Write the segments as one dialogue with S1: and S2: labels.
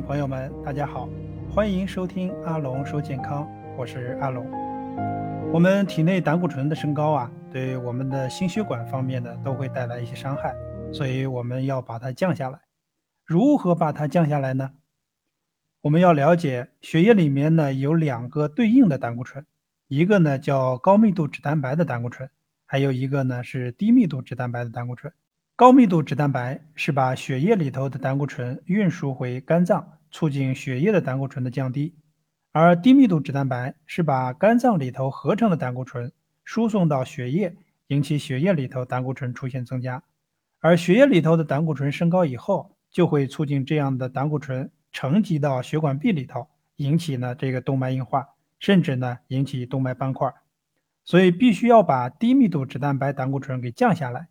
S1: 朋友们，大家好，欢迎收听阿龙说健康，我是阿龙。我们体内胆固醇的升高啊，对我们的心血管方面呢都会带来一些伤害，所以我们要把它降下来。如何把它降下来呢？我们要了解血液里面呢有两个对应的胆固醇，一个呢叫高密度脂蛋白的胆固醇，还有一个呢是低密度脂蛋白的胆固醇。高密度脂蛋白是把血液里头的胆固醇运输回肝脏，促进血液的胆固醇的降低；而低密度脂蛋白是把肝脏里头合成的胆固醇输送到血液，引起血液里头胆固醇出现增加。而血液里头的胆固醇升高以后，就会促进这样的胆固醇沉积到血管壁里头，引起呢这个动脉硬化，甚至呢引起动脉斑块。所以必须要把低密度脂蛋白胆固醇给降下来。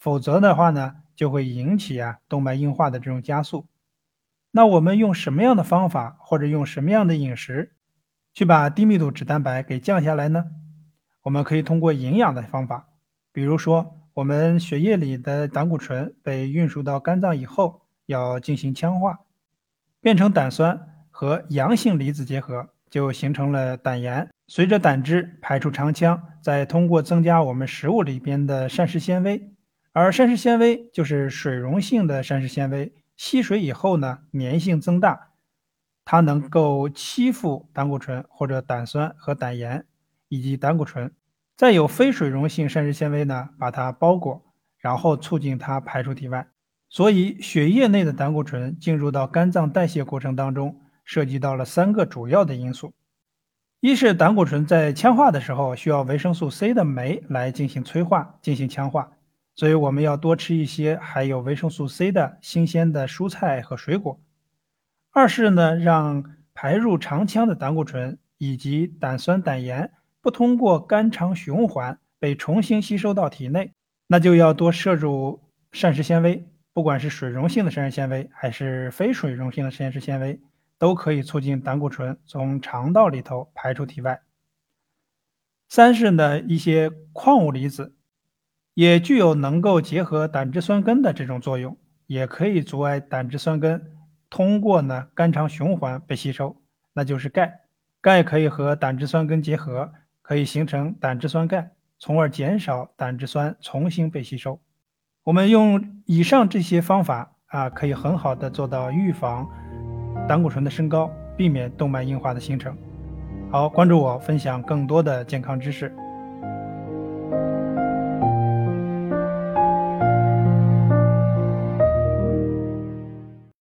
S1: 否则的话呢，就会引起啊动脉硬化的这种加速。那我们用什么样的方法或者用什么样的饮食去把低密度脂蛋白给降下来呢？我们可以通过营养的方法，比如说我们血液里的胆固醇被运输到肝脏以后，要进行羟化，变成胆酸和阳性离子结合，就形成了胆盐，随着胆汁排出肠腔，再通过增加我们食物里边的膳食纤维。而膳食纤维就是水溶性的膳食纤维，吸水以后呢，粘性增大，它能够吸附胆固醇或者胆酸和胆盐以及胆固醇。再有非水溶性膳食纤维呢，把它包裹，然后促进它排出体外。所以，血液内的胆固醇进入到肝脏代谢过程当中，涉及到了三个主要的因素：一是胆固醇在羟化的时候需要维生素 C 的酶来进行催化、进行羟化。所以我们要多吃一些含有维生素 C 的新鲜的蔬菜和水果。二是呢，让排入肠腔的胆固醇以及胆酸、胆盐不通过肝肠循环被重新吸收到体内，那就要多摄入膳食纤维，不管是水溶性的膳食纤维还是非水溶性的膳食纤维，都可以促进胆固醇从肠道里头排出体外。三是呢，一些矿物离子。也具有能够结合胆汁酸根的这种作用，也可以阻碍胆汁酸根通过呢肝肠循环被吸收，那就是钙。钙可以和胆汁酸根结合，可以形成胆汁酸钙，从而减少胆汁酸重新被吸收。我们用以上这些方法啊，可以很好的做到预防胆固醇的升高，避免动脉硬化的形成。好，关注我，分享更多的健康知识。